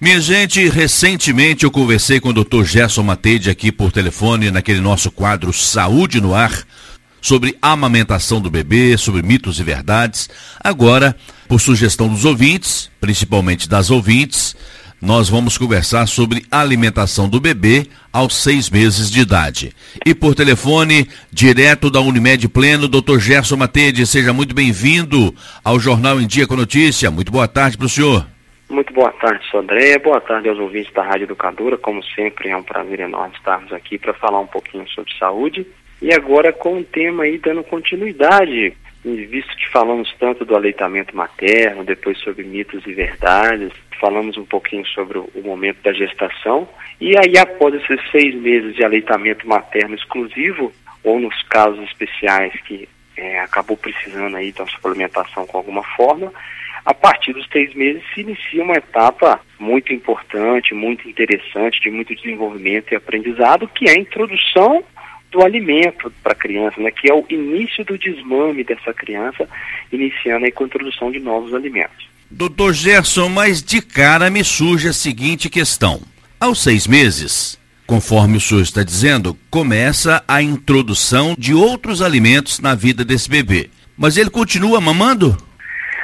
Minha gente, recentemente eu conversei com o Dr. Gerson Mateide aqui por telefone naquele nosso quadro Saúde no Ar sobre amamentação do bebê, sobre mitos e verdades. Agora, por sugestão dos ouvintes, principalmente das ouvintes, nós vamos conversar sobre alimentação do bebê aos seis meses de idade. E por telefone, direto da Unimed Pleno, Dr. Gerson Matede, seja muito bem-vindo ao Jornal em Dia com Notícia. Muito boa tarde para o senhor. Muito boa tarde, sou André. Boa tarde aos ouvintes da Rádio Educadora. Como sempre, é um prazer enorme estarmos aqui para falar um pouquinho sobre saúde. E agora com o tema aí dando continuidade, visto que falamos tanto do aleitamento materno, depois sobre mitos e verdades, falamos um pouquinho sobre o, momento da gestação. E aí, após esses seis meses de aleitamento materno exclusivo, ou nos casos especiais que é, acabou precisando aí da suplementação com alguma forma, a partir dos três meses se inicia uma etapa muito importante, muito interessante, de muito desenvolvimento e aprendizado, que é a introdução do alimento para a criança, né, que é o início do desmame dessa criança, iniciando aí com a introdução de novos alimentos. Doutor Gerson, mas de cara me surge a seguinte questão. Aos seis meses, conforme o senhor está dizendo, começa a introdução de outros alimentos na vida desse bebê. Mas ele continua mamando?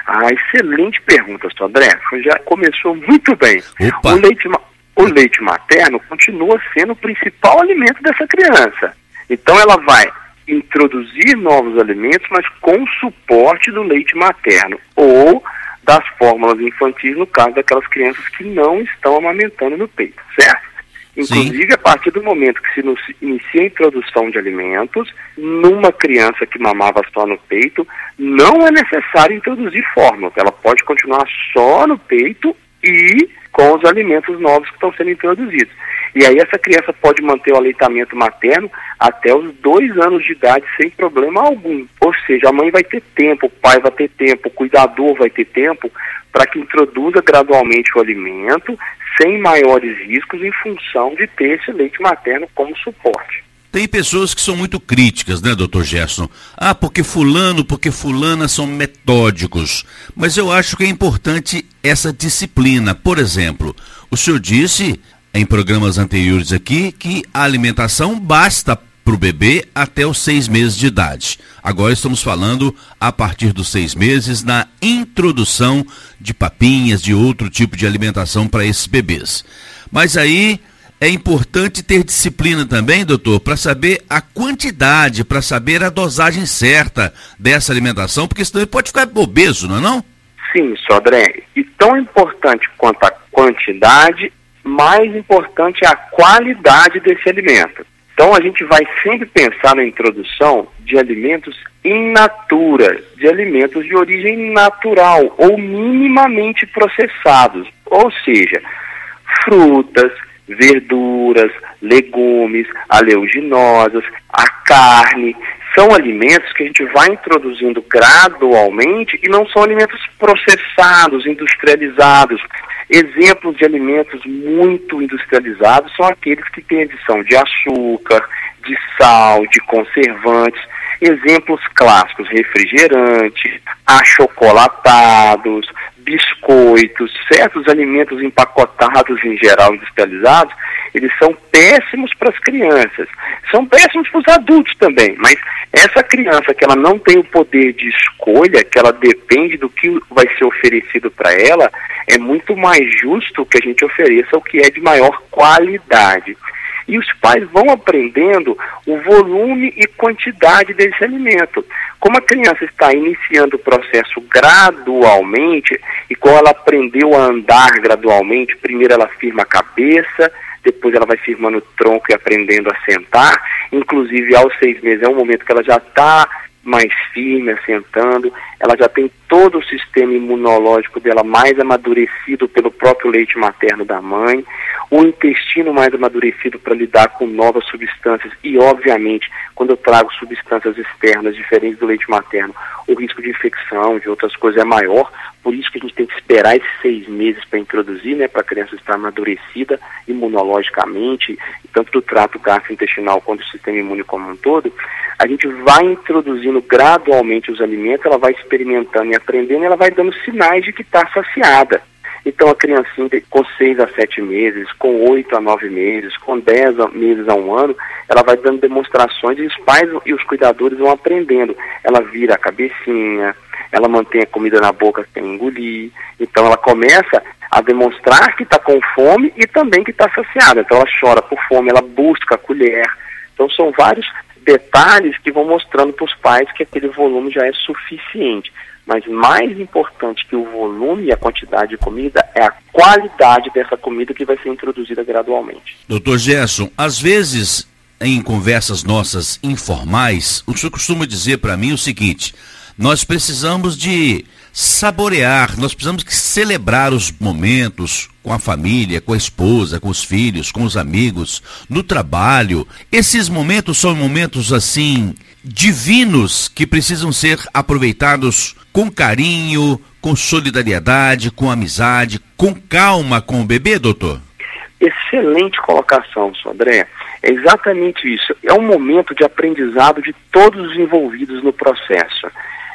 Ah, excelente pergunta, Sr. André. Já começou muito bem. Opa. O leite, o leite materno continua sendo o principal alimento dessa criança. Então ela vai introduzir novos alimentos, mas com suporte do leite materno ou das fórmulas infantis, no caso daquelas crianças que não estão amamentando no peito, certo? Inclusive, Sim. a partir do momento que se inicia a introdução de alimentos, numa criança que mamava só no peito, não é necessário introduzir fórmula. Ela pode continuar só no peito e com os alimentos novos que estão sendo introduzidos. E aí essa criança pode manter o aleitamento materno até os dois anos de idade sem problema algum. Ou seja, a mãe vai ter tempo, o pai vai ter tempo, o cuidador vai ter tempo para que introduza gradualmente o alimento sem maiores riscos em função de ter esse leite materno como suporte. Tem pessoas que são muito críticas, né, doutor Gerson? Ah, porque fulano, porque fulana são metódicos. Mas eu acho que é importante essa disciplina. Por exemplo, o senhor disse em programas anteriores aqui que a alimentação basta para o bebê até os seis meses de idade. Agora estamos falando a partir dos seis meses na introdução de papinhas, de outro tipo de alimentação para esses bebês. Mas aí é importante ter disciplina também, doutor, para saber a quantidade, para saber a dosagem certa dessa alimentação, porque senão ele pode ficar obeso, não é não? Sim, Sodré. E tão importante quanto a quantidade, mais importante é a qualidade desse alimento. Então a gente vai sempre pensar na introdução de alimentos in natura, de alimentos de origem natural ou minimamente processados, ou seja, frutas, verduras, legumes, aleaginosas, a carne, são alimentos que a gente vai introduzindo gradualmente e não são alimentos processados, industrializados. Exemplos de alimentos muito industrializados são aqueles que têm adição de açúcar, de sal, de conservantes. Exemplos clássicos: refrigerantes, achocolatados, biscoitos, certos alimentos empacotados em geral industrializados, eles são péssimos para as crianças. São péssimos para os adultos também, mas essa criança que ela não tem o poder de escolha, que ela depende do que vai ser oferecido para ela, é muito mais justo que a gente ofereça o que é de maior qualidade. E os pais vão aprendendo o volume e quantidade desse alimento. Como a criança está iniciando o processo gradualmente, e como ela aprendeu a andar gradualmente, primeiro ela firma a cabeça, depois ela vai firmando o tronco e aprendendo a sentar. Inclusive, aos seis meses é um momento que ela já está mais firme, assentando, ela já tem todo o sistema imunológico dela mais amadurecido pelo próprio leite materno da mãe, o intestino mais amadurecido para lidar com novas substâncias e, obviamente, quando eu trago substâncias externas diferentes do leite materno, o risco de infecção, de outras coisas é maior, por isso que a gente tem que esperar esses seis meses para introduzir, né, para a criança estar amadurecida imunologicamente, tanto do trato gastrointestinal quanto do sistema imune como um todo, a gente vai introduzindo gradualmente os alimentos, ela vai experimentando e aprendendo, ela vai dando sinais de que está saciada. Então a criancinha com 6 a 7 meses, com 8 a 9 meses, com 10 meses a um ano, ela vai dando demonstrações e os pais e os cuidadores vão aprendendo. Ela vira a cabecinha, ela mantém a comida na boca sem engolir. Então ela começa a demonstrar que está com fome e também que está saciada. Então ela chora por fome, ela busca a colher. Então são vários detalhes que vão mostrando para os pais que aquele volume já é suficiente. Mas mais importante que o volume e a quantidade de comida é a qualidade dessa comida que vai ser introduzida gradualmente. Doutor Gerson, às vezes em conversas nossas informais, o senhor costuma dizer para mim o seguinte: nós precisamos de saborear, nós precisamos celebrar os momentos com a família, com a esposa, com os filhos, com os amigos, no trabalho. Esses momentos são momentos assim divinos que precisam ser aproveitados com carinho, com solidariedade, com amizade, com calma com o bebê, doutor? Excelente colocação, André. É exatamente isso. É um momento de aprendizado de todos os envolvidos no processo.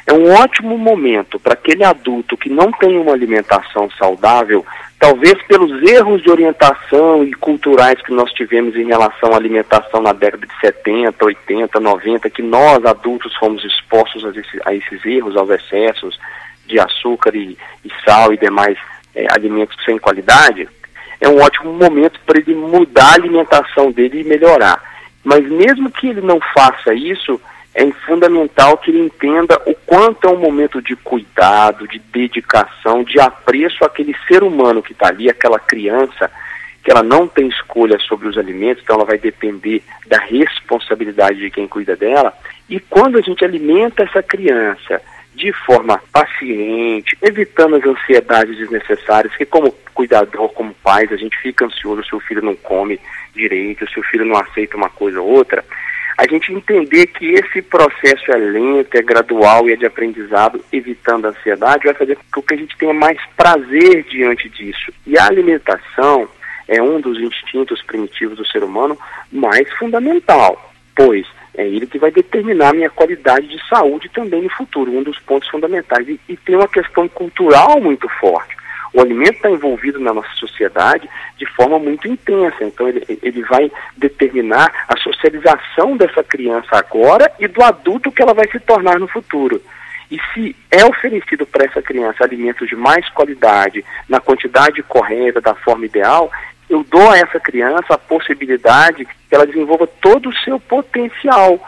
É um ótimo momento para aquele adulto que não tem uma alimentação saudável, talvez pelos erros de orientação e culturais que nós tivemos em relação à alimentação na década de 70, 80, 90, que nós adultos fomos expostos a, esse, a esses erros, aos excessos de açúcar e, e sal e demais é, alimentos sem qualidade, é um ótimo momento para ele mudar a alimentação dele e melhorar. Mas mesmo que ele não faça isso, é fundamental que ele entenda o quanto é um momento de cuidado, de dedicação, de apreço àquele ser humano que está ali, aquela criança, que ela não tem escolha sobre os alimentos, então ela vai depender da responsabilidade de quem cuida dela. E quando a gente alimenta essa criança de forma paciente, evitando as ansiedades desnecessárias, que como cuidador, como pais, a gente fica ansioso se o filho não come direito, se o filho não aceita uma coisa ou outra, a gente entender que esse processo é lento, é gradual e é de aprendizado, evitando a ansiedade, vai fazer com que a gente tenha mais prazer diante disso. E a alimentação é um dos instintos primitivos do ser humano mais fundamental, pois é ele que vai determinar a minha qualidade de saúde também no futuro, um dos pontos fundamentais. E, e tem uma questão cultural muito forte. O alimento está envolvido na nossa sociedade de forma muito intensa, então ele, ele vai determinar a socialização dessa criança agora e do adulto que ela vai se tornar no futuro. E se é oferecido para essa criança alimentos de mais qualidade, na quantidade correta, da forma ideal, eu dou a essa criança a possibilidade que ela desenvolva todo o seu potencial,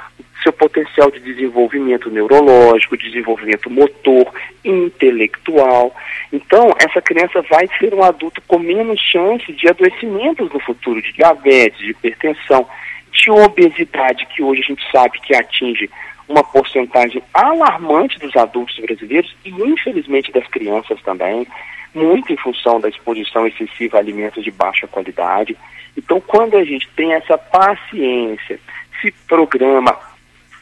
seu potencial de desenvolvimento neurológico, desenvolvimento motor, intelectual. Então, essa criança vai ser um adulto com menos chance de adoecimentos no futuro, de diabetes, de hipertensão, de obesidade, que hoje a gente sabe que atinge uma porcentagem alarmante dos adultos brasileiros e, infelizmente, das crianças também, muito em função da exposição excessiva a alimentos de baixa qualidade. Então, quando a gente tem essa paciência, se programa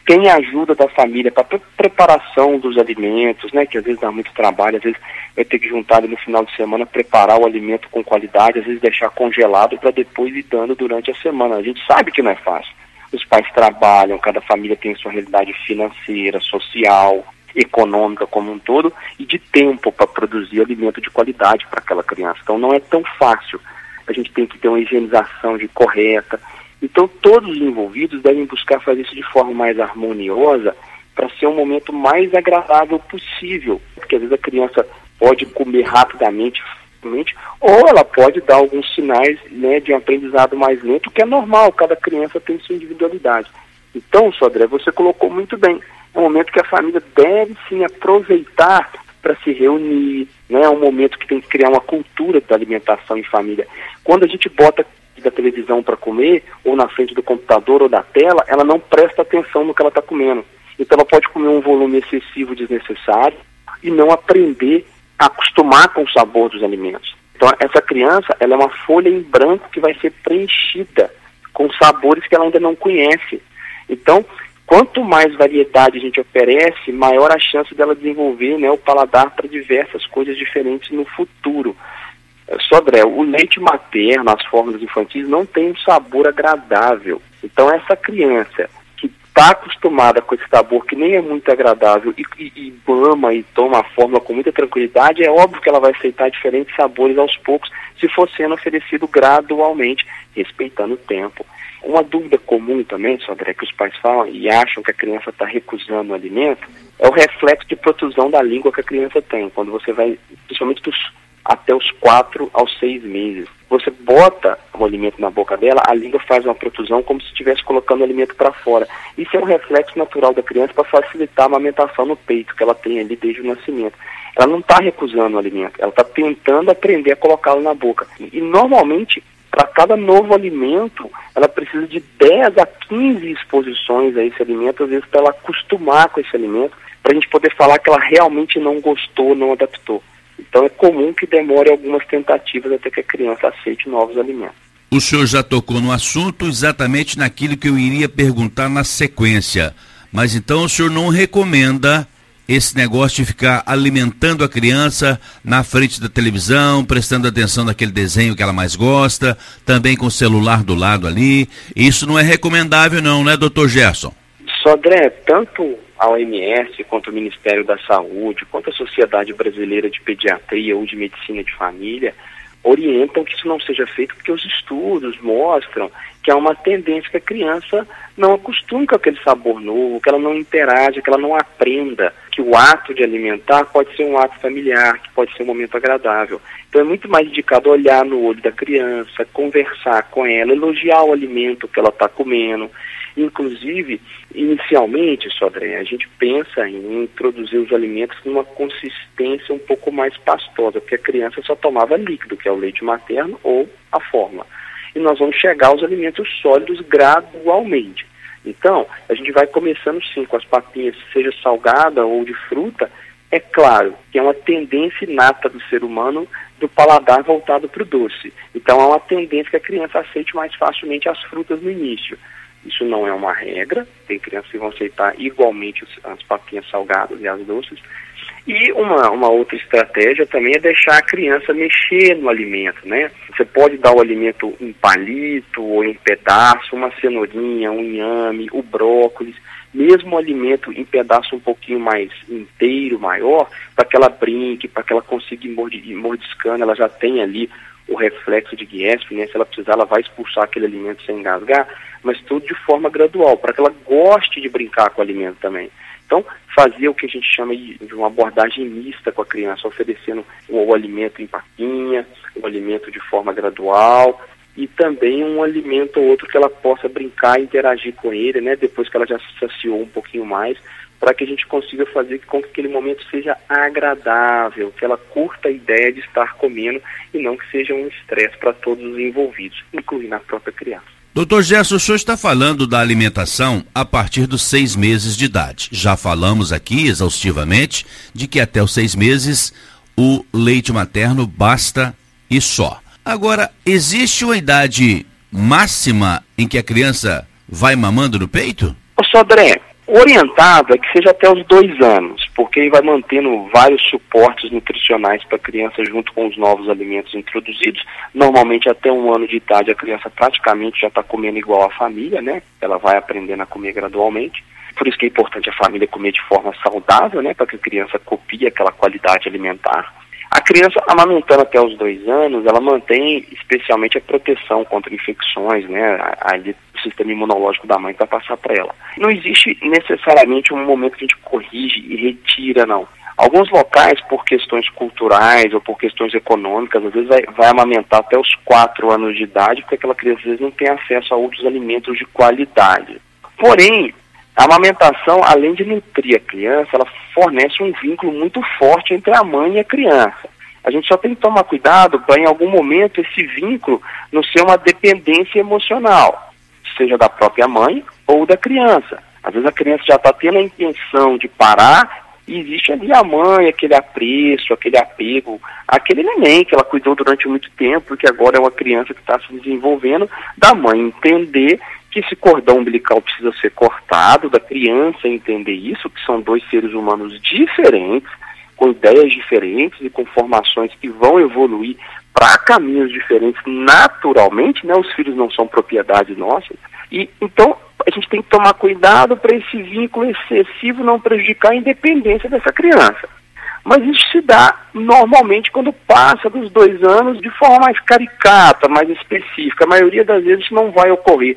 tem ajuda da família para pre preparação dos alimentos, né? Que às vezes dá muito trabalho, às vezes vai ter que juntar no final de semana, preparar o alimento com qualidade, às vezes deixar congelado para depois ir dando durante a semana. A gente sabe que não é fácil. Os pais trabalham, cada família tem sua realidade financeira, social, econômica como um todo e de tempo para produzir alimento de qualidade para aquela criança. Então não é tão fácil. A gente tem que ter uma higienização de correta, então, todos os envolvidos devem buscar fazer isso de forma mais harmoniosa para ser um momento mais agradável possível. Porque às vezes a criança pode comer rapidamente, ou ela pode dar alguns sinais né, de um aprendizado mais lento, que é normal, cada criança tem sua individualidade. Então, Sodré, você colocou muito bem. É um momento que a família deve sim aproveitar para se reunir, né? é um momento que tem que criar uma cultura da alimentação em família. Quando a gente bota da televisão para comer, ou na frente do computador ou da tela, ela não presta atenção no que ela está comendo. Então ela pode comer um volume excessivo desnecessário e não aprender a acostumar com o sabor dos alimentos. Então essa criança, ela é uma folha em branco que vai ser preenchida com sabores que ela ainda não conhece. Então, quanto mais variedade a gente oferece, maior a chance dela desenvolver né, o paladar para diversas coisas diferentes no futuro. Sodré, o leite materno, as fórmulas infantis, não tem um sabor agradável. Então, essa criança que está acostumada com esse sabor que nem é muito agradável e, e, e ama e toma a fórmula com muita tranquilidade, é óbvio que ela vai aceitar diferentes sabores aos poucos, se for sendo oferecido gradualmente, respeitando o tempo. Uma dúvida comum também, Sodré, que os pais falam e acham que a criança está recusando o alimento, é o reflexo de protusão da língua que a criança tem, quando você vai, principalmente dos até os 4 aos 6 meses. Você bota o alimento na boca dela, a língua faz uma protusão como se estivesse colocando o alimento para fora. Isso é um reflexo natural da criança para facilitar a amamentação no peito que ela tem ali desde o nascimento. Ela não está recusando o alimento, ela está tentando aprender a colocá-lo na boca. E normalmente, para cada novo alimento, ela precisa de 10 a 15 exposições a esse alimento, às vezes para ela acostumar com esse alimento, para a gente poder falar que ela realmente não gostou, não adaptou. Então é comum que demore algumas tentativas até que a criança aceite novos alimentos. O senhor já tocou no assunto exatamente naquilo que eu iria perguntar na sequência. Mas então o senhor não recomenda esse negócio de ficar alimentando a criança na frente da televisão, prestando atenção naquele desenho que ela mais gosta, também com o celular do lado ali. Isso não é recomendável não, né, doutor Gerson? Sodré, tanto a OMS, quanto o Ministério da Saúde, quanto a Sociedade Brasileira de Pediatria ou de Medicina de Família, orientam que isso não seja feito porque os estudos mostram que há uma tendência que a criança não acostume com aquele sabor novo, que ela não interaja, que ela não aprenda que o ato de alimentar pode ser um ato familiar, que pode ser um momento agradável. Então é muito mais indicado olhar no olho da criança, conversar com ela, elogiar o alimento que ela está comendo, Inclusive, inicialmente, Sodré, a gente pensa em introduzir os alimentos numa consistência um pouco mais pastosa, porque a criança só tomava líquido, que é o leite materno ou a fórmula. E nós vamos chegar aos alimentos sólidos gradualmente. Então, a gente vai começando sim com as papinhas, seja salgada ou de fruta. É claro que é uma tendência inata do ser humano do paladar voltado para o doce. Então, há uma tendência que a criança aceite mais facilmente as frutas no início. Isso não é uma regra, tem crianças que vão aceitar igualmente as papinhas salgadas e as doces. E uma, uma outra estratégia também é deixar a criança mexer no alimento, né? Você pode dar o alimento em palito ou em pedaço, uma cenourinha, um inhame, o brócolis, mesmo o alimento em pedaço um pouquinho mais inteiro, maior, para que ela brinque, para que ela consiga ir mordiscando, ela já tem ali o reflexo de Guiesp, né? Se ela precisar, ela vai expulsar aquele alimento sem engasgar, mas tudo de forma gradual, para que ela goste de brincar com o alimento também. Então, fazer o que a gente chama de uma abordagem mista com a criança, oferecendo o, o alimento em paquinha, o alimento de forma gradual e também um alimento ou outro que ela possa brincar e interagir com ele, né? Depois que ela já se saciou um pouquinho mais, para que a gente consiga fazer com que aquele momento seja agradável, que ela curta a ideia de estar comendo e não que seja um estresse para todos os envolvidos, incluindo a própria criança. Doutor Gerson, o senhor está falando da alimentação a partir dos seis meses de idade. Já falamos aqui exaustivamente de que até os seis meses o leite materno basta e só. Agora, existe uma idade máxima em que a criança vai mamando no peito? Ô Sodré, orientado é que seja até os dois anos, porque ele vai mantendo vários suportes nutricionais para a criança junto com os novos alimentos introduzidos. Normalmente até um ano de idade a criança praticamente já está comendo igual a família, né? Ela vai aprendendo a comer gradualmente. Por isso que é importante a família comer de forma saudável, né? Para que a criança copie aquela qualidade alimentar. A criança amamentando até os dois anos, ela mantém especialmente a proteção contra infecções, né? Ali sistema imunológico da mãe vai passar para ela. Não existe necessariamente um momento que a gente corrige e retira, não. Alguns locais, por questões culturais ou por questões econômicas, às vezes vai, vai amamentar até os quatro anos de idade, porque aquela criança às vezes não tem acesso a outros alimentos de qualidade. Porém, a amamentação, além de nutrir a criança, ela fornece um vínculo muito forte entre a mãe e a criança. A gente só tem que tomar cuidado para, em algum momento, esse vínculo não ser uma dependência emocional, seja da própria mãe ou da criança. Às vezes a criança já está tendo a intenção de parar e existe ali a mãe, aquele apreço, aquele apego, aquele neném que ela cuidou durante muito tempo que agora é uma criança que está se desenvolvendo, da mãe entender que esse cordão umbilical precisa ser cortado, da criança entender isso, que são dois seres humanos diferentes, com ideias diferentes e com formações que vão evoluir para caminhos diferentes naturalmente, né? Os filhos não são propriedade nossa. E então a gente tem que tomar cuidado para esse vínculo excessivo não prejudicar a independência dessa criança. Mas isso se dá normalmente quando passa dos dois anos de forma mais caricata, mais específica. A maioria das vezes isso não vai ocorrer.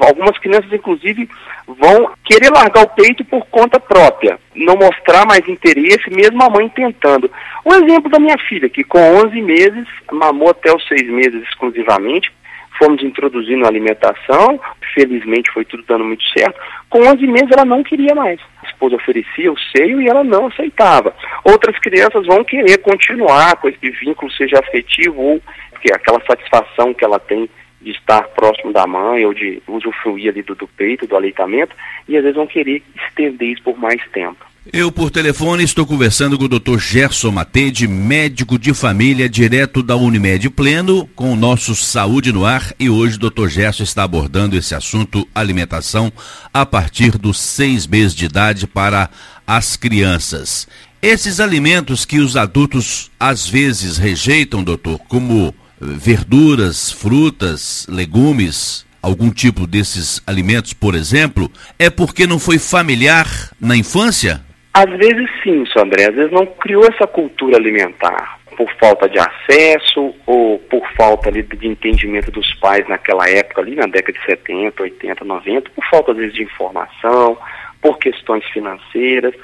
Algumas crianças, inclusive, vão querer largar o peito por conta própria, não mostrar mais interesse, mesmo a mãe tentando. O exemplo da minha filha, que com 11 meses, mamou até os 6 meses exclusivamente, fomos introduzindo a alimentação, felizmente foi tudo dando muito certo. Com 11 meses ela não queria mais. A esposa oferecia o seio e ela não aceitava. Outras crianças vão querer continuar com esse vínculo, seja afetivo ou que aquela satisfação que ela tem de estar próximo da mãe ou de usufruir ali do, do peito, do aleitamento, e às vezes vão querer estender isso por mais tempo. Eu, por telefone, estou conversando com o Dr. Gerson Matede, médico de família, direto da Unimed Pleno, com o nosso Saúde no Ar. E hoje o Dr. Gerson está abordando esse assunto alimentação a partir dos seis meses de idade para as crianças. Esses alimentos que os adultos às vezes rejeitam, doutor, como verduras, frutas, legumes, algum tipo desses alimentos, por exemplo, é porque não foi familiar na infância? Às vezes sim, André, às vezes não criou essa cultura alimentar por falta de acesso ou por falta ali, de entendimento dos pais naquela época ali, na década de 70, 80, 90, por falta às vezes de informação, por questões financeiras.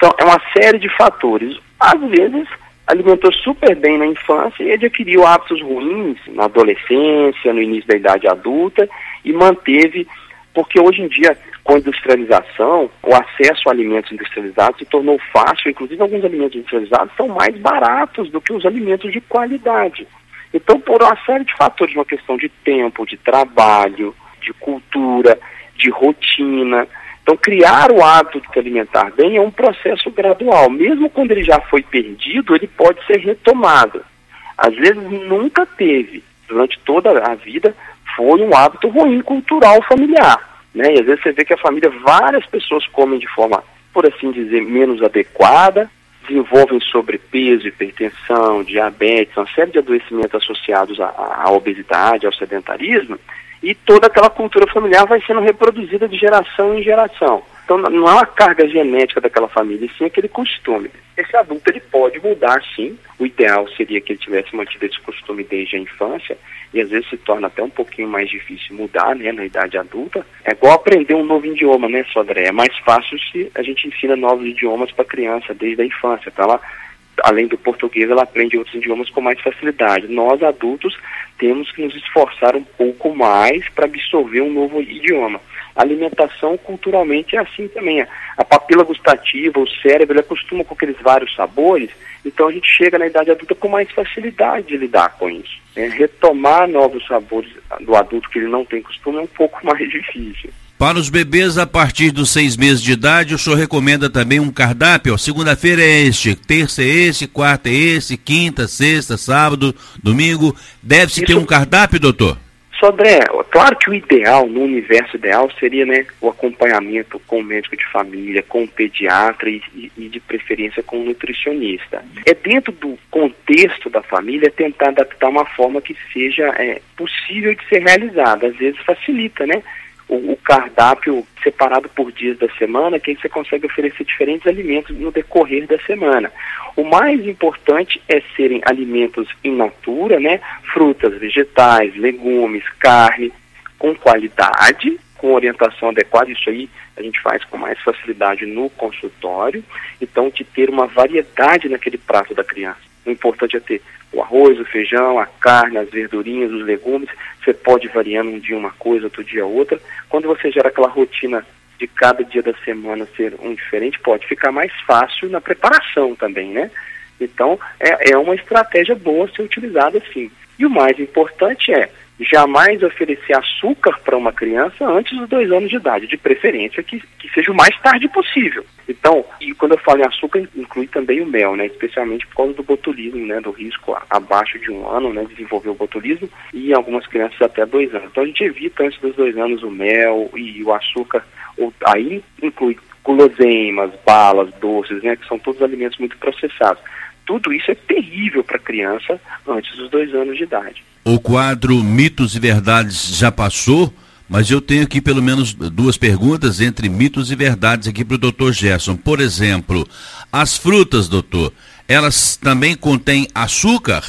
São, é uma série de fatores. Às vezes alimentou super bem na infância e adquiriu hábitos ruins na adolescência, no início da idade adulta e manteve, porque hoje em dia, com a industrialização, o acesso a alimentos industrializados se tornou fácil, inclusive alguns alimentos industrializados são mais baratos do que os alimentos de qualidade. Então, por uma série de fatores, uma questão de tempo, de trabalho, de cultura, de rotina, então, criar o hábito de se alimentar bem é um processo gradual. Mesmo quando ele já foi perdido, ele pode ser retomado. Às vezes nunca teve, durante toda a vida, foi um hábito ruim cultural familiar. Né? E às vezes você vê que a família, várias pessoas comem de forma, por assim dizer, menos adequada, desenvolvem sobrepeso, hipertensão, diabetes, uma série de adoecimentos associados à, à obesidade, ao sedentarismo, e toda aquela cultura familiar vai sendo reproduzida de geração em geração. Então não é uma carga genética daquela família, sim aquele costume. Esse adulto ele pode mudar sim. O ideal seria que ele tivesse mantido esse costume desde a infância e às vezes se torna até um pouquinho mais difícil mudar, né, na idade adulta. É igual aprender um novo idioma, né, Sodré? É mais fácil se a gente ensina novos idiomas para criança desde a infância, para ela além do português, ela aprende outros idiomas com mais facilidade. Nós, adultos, temos que nos esforçar um pouco mais para absorver um novo idioma. A alimentação, culturalmente, é assim também. A papila gustativa, o cérebro, ele acostuma com aqueles vários sabores, então a gente chega na idade adulta com mais facilidade de lidar com isso. É, retomar novos sabores do adulto que ele não tem costume é um pouco mais difícil. Para os bebês a partir dos seis meses de idade, o senhor recomenda também um cardápio? Segunda-feira é este, terça é esse, quarta é esse, quinta, sexta, sábado, domingo. Deve-se ter um cardápio, doutor? Sodré, claro que o ideal, no universo ideal, seria né, o acompanhamento com o médico de família, com o pediatra e, e, de preferência com o nutricionista. É dentro do contexto da família tentar adaptar uma forma que seja é, possível de ser realizada. Às vezes facilita, né? O, o, cardápio separado por dias da semana, que aí você consegue oferecer diferentes alimentos no decorrer da semana. O mais importante é serem alimentos in natura, né? Frutas, vegetais, legumes, carne, com qualidade, com orientação adequada. Isso aí a gente faz com mais facilidade no consultório. Então, de ter uma variedade naquele prato da criança. O importante é ter o arroz, o feijão, a carne, as verdurinhas, os legumes. Você pode variando um dia uma coisa, outro dia outra. Quando você gera aquela rotina de cada dia da semana ser um diferente, pode ficar mais fácil na preparação também, né? Então, é, é uma estratégia boa ser utilizada sim. E o mais importante é jamais oferecer açúcar para uma criança antes dos dois anos de idade, de preferência que, que seja o mais tarde possível. Então, e quando eu falo em açúcar, inclui também o mel, né, especialmente por causa do botulismo, né, do risco abaixo de um ano, né, desenvolver o botulismo, e em algumas crianças até dois anos. Então a gente evita antes dos dois anos o mel e o açúcar, ou, aí inclui guloseimas, balas, doces, né, que são todos alimentos muito processados. Tudo isso é terrível para a criança antes dos dois anos de idade. O quadro Mitos e Verdades já passou, Mas eu tenho aqui pelo menos duas perguntas entre mitos e verdades aqui para o doutor Gerson. Por exemplo, as frutas, doutor, elas também contêm açúcar?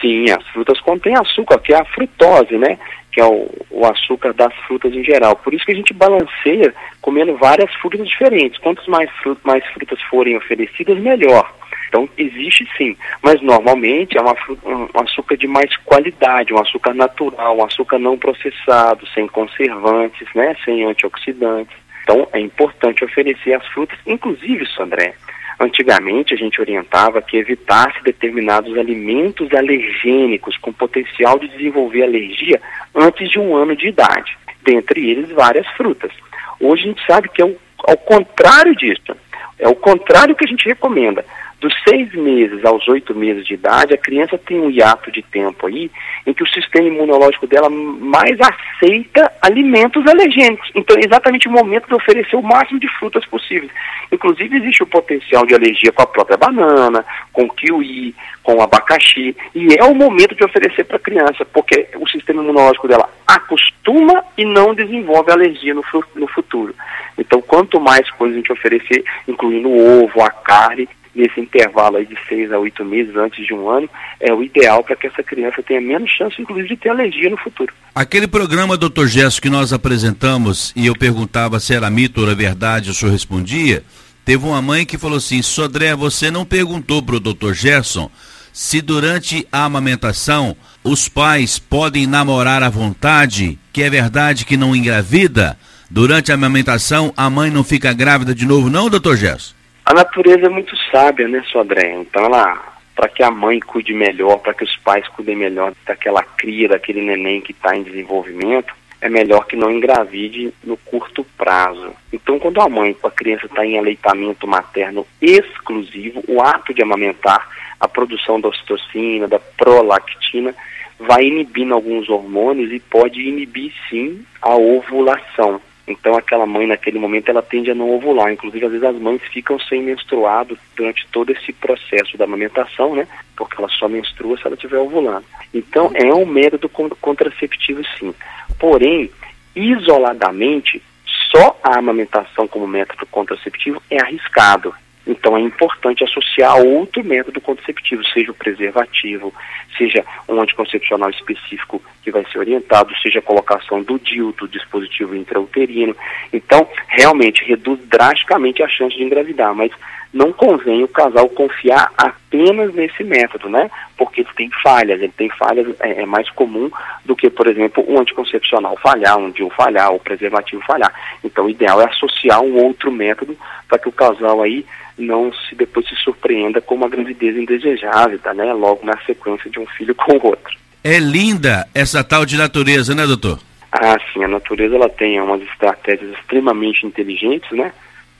Sim, as frutas contêm açúcar, que é a frutose, né? Que é o, o açúcar das frutas em geral. Por isso que a gente balanceia comendo várias frutas diferentes. Quantas mais, mais frutas forem oferecidas, melhor. Então, existe sim, mas normalmente é uma, um açúcar de mais qualidade, um açúcar natural, um açúcar não processado, sem conservantes, né, sem antioxidantes. Então, é importante oferecer as frutas, inclusive, Sandré, Antigamente a gente orientava que evitasse determinados alimentos alergênicos com potencial de desenvolver alergia antes de um ano de idade, dentre eles várias frutas. Hoje a gente sabe que é o, ao contrário disso, é o contrário que a gente recomenda. Dos seis meses aos oito meses de idade, a criança tem um hiato de tempo aí em que o sistema imunológico dela mais aceita alimentos alergênicos. Então, é exatamente o momento de oferecer o máximo de frutas possíveis. Inclusive, existe o potencial de alergia com a própria banana, com kiwi, com abacaxi, e é o momento de oferecer para a criança, porque o sistema imunológico dela acostuma e não desenvolve alergia no, no futuro. Então, quanto mais coisas a gente oferecer, incluindo o ovo, a carne, nesse intervalo aí de seis a oito meses antes de um ano, é o ideal para que essa criança tenha menos chance, inclusive, de ter alergia no futuro. Aquele programa, doutor Gesso, que nós apresentamos e eu perguntava se era mito ou era verdade, o senhor respondia, teve uma mãe que falou assim, Sodré, você não perguntou para o doutor Gerson se durante a amamentação os pais podem namorar à vontade, que é verdade que não engravida? Durante a amamentação, a mãe não fica grávida de novo, não, doutor Gerson? A natureza é muito sábia, né, Sodré? Então ela, para que a mãe cuide melhor, para que os pais cuidem melhor daquela cria, daquele neném que está em desenvolvimento, é melhor que não engravide no curto prazo. Então, quando a mãe, a criança está em aleitamento materno exclusivo, o ato de amamentar, a produção da ocitocina, da prolactina, vai inibindo alguns hormônios e pode inibir sim a ovulação. Então aquela mãe naquele momento ela tende a não ovular. Inclusive às vezes as mães ficam sem menstruado durante todo esse processo da amamentação, né? Porque ela só menstrua se ela estiver ovulando. Então é um método contraceptivo sim. Porém, isoladamente, só a amamentação como método contraceptivo é arriscado. Então é importante associar outro método contraceptivo, seja o preservativo, seja um anticoncepcional específico que vai ser orientado, seja a colocação do DIU, do dispositivo intrauterino. Então, realmente reduz drasticamente a chance de engravidar, mas não convém o casal confiar apenas nesse método, né? Porque ele tem falhas, ele tem falhas, é, é mais comum do que, por exemplo, um anticoncepcional falhar, um DIU falhar, o preservativo falhar. Então, o ideal é associar um outro método para que o casal aí não se depois se surpreenda com uma gravidez indesejável, tá, né? Logo na sequência de um filho com o outro. É linda essa tal de natureza, né, doutor? Ah, sim, a natureza ela tem umas estratégias extremamente inteligentes, né?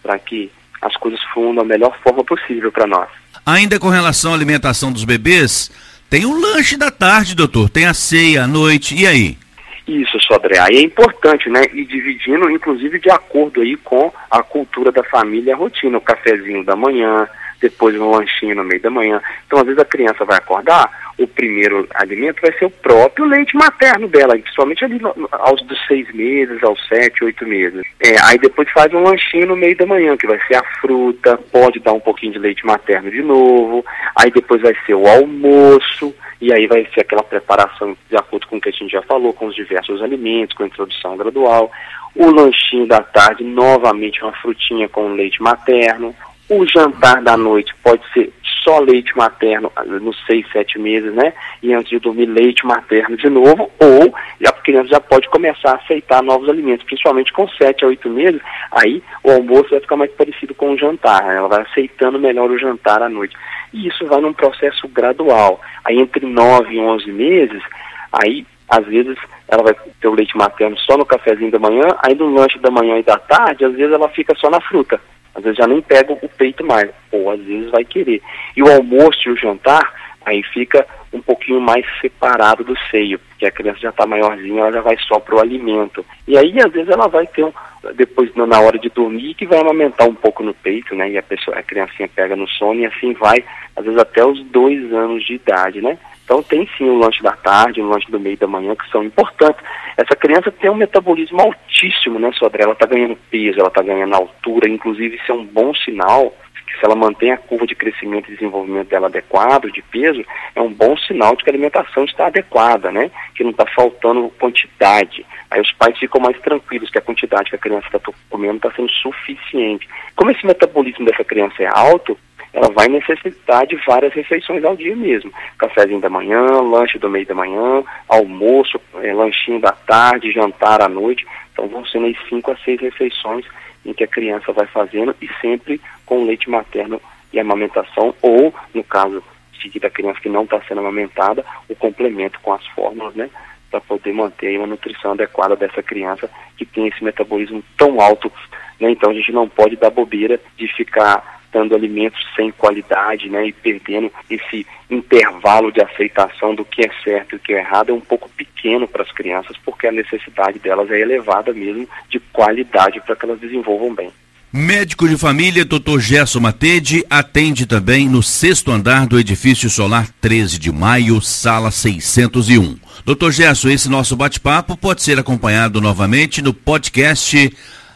Para que as coisas fluam da melhor forma possível para nós. Ainda com relação à alimentação dos bebês, tem um lanche da tarde, doutor, tem a ceia à noite, e aí? Isso, Sodré. Aí é importante, né? E dividindo, inclusive, de acordo aí com a cultura da família, a rotina, o cafezinho da manhã, depois um lanchinho no meio da manhã. Então, às vezes a criança vai acordar, o primeiro alimento vai ser o próprio leite materno dela, principalmente ali aos dos seis meses, aos sete, oito meses. É, aí depois faz um lanchinho no meio da manhã, que vai ser a fruta, pode dar um pouquinho de leite materno de novo, aí depois vai ser o almoço, e aí vai ser aquela preparação de acordo com o que a gente já falou, com os diversos alimentos, com a introdução gradual. O lanchinho da tarde, novamente uma frutinha com leite materno. O jantar da noite pode ser só leite materno ah, nos seis, sete meses, né? E antes de dormir, leite materno de novo, ou a criança já pode começar a aceitar novos alimentos, principalmente com sete a oito meses, aí o almoço vai ficar mais parecido com o jantar, né? ela vai aceitando melhor o jantar à noite. E isso vai num processo gradual. Aí entre nove e onze meses, aí às vezes ela vai ter o leite materno só no cafezinho da manhã, aí no lanche da manhã e da tarde, às vezes ela fica só na fruta. Às vezes já nem pega o peito mais, ou às vezes vai querer. E o almoço e o jantar, aí fica um pouquinho mais separado do seio, porque a criança já está maiorzinha, ela já vai só para o alimento. E aí, às vezes, ela vai ter, um, depois, na hora de dormir, que vai aumentar um pouco no peito, né? E a pessoa, a criancinha pega no sono e assim vai, às vezes, até os dois anos de idade, né? Então tem sim o lanche da tarde, o lanche do meio da manhã, que são importantes. essa criança tem um metabolismo altíssimo, né, Sodré? Ela está ganhando peso, ela está ganhando altura, inclusive isso é um bom sinal se ela mantém a curva de crescimento e desenvolvimento dela adequado, de peso, é um bom sinal de que a alimentação está adequada, né? Que não está faltando quantidade. Aí os pais ficam mais tranquilos que a quantidade que a criança está comendo está sendo suficiente. Como esse metabolismo dessa criança é alto, ela vai necessitar de várias refeições ao dia mesmo. Cafézinho da manhã, lanche do meio da manhã, almoço, é, lanchinho da tarde, jantar à noite. Então vão sendo aí cinco a seis refeições em que a criança vai fazendo e sempre com leite materno e amamentação, ou, no caso de da criança que não está sendo amamentada, o complemento com as fórmulas, né? Para poder manter uma nutrição adequada dessa criança que tem esse metabolismo tão alto. Né? Então a gente não pode dar bobeira de ficar dando alimentos sem qualidade, né, e perdendo esse intervalo de aceitação do que é certo e o que é errado é um pouco pequeno para as crianças, porque a necessidade delas é elevada mesmo de qualidade para que elas desenvolvam bem. Médico de família, Dr. Gerson Matede, atende também no sexto andar do edifício solar 13 de maio, sala 601. Dr. Gerson, esse nosso bate-papo pode ser acompanhado novamente no podcast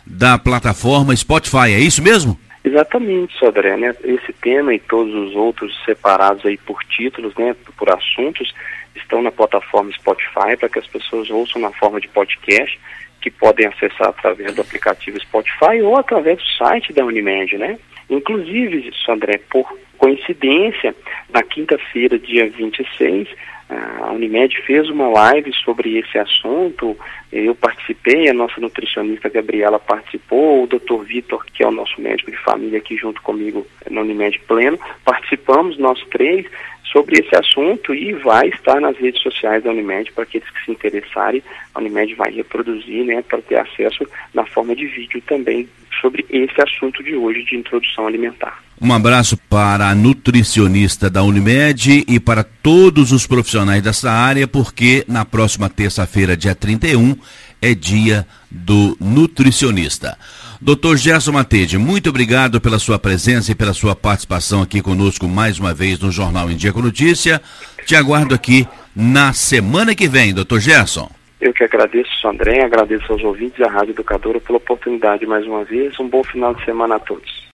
da plataforma Spotify, é isso mesmo? Exatamente, Sodré, né? Esse tema e todos os outros separados aí por títulos, né, por assuntos, estão na plataforma Spotify para que as pessoas ouçam na forma de podcast, que podem acessar através do aplicativo Spotify ou através do site da Unimed, né? Inclusive, Sandré, por coincidência, na quinta-feira, dia 26, a Unimed fez uma live sobre esse assunto, eu participei, a nossa nutricionista Gabriela participou, o Dr. Vitor, que é o nosso médico de família aqui junto comigo na Unimed Pleno, participamos nós três sobre esse assunto e vai estar nas redes sociais da Unimed para aqueles que se interessarem, a Unimed vai reproduzir, né, para ter acesso na forma de vídeo também sobre esse assunto de hoje de introdução alimentar. Um abraço para a nutricionista da Unimed e para todos os profissionais dessa área, porque na próxima terça-feira, dia 31, é dia do nutricionista. Doutor Gerson Matede, muito obrigado pela sua presença e pela sua participação aqui conosco mais uma vez no Jornal em Dia com Notícia. Te aguardo aqui na semana que vem, doutor Gerson. Eu que agradeço, André, agradeço aos ouvintes da Rádio Educadora pela oportunidade mais uma vez. Um bom final de semana a todos.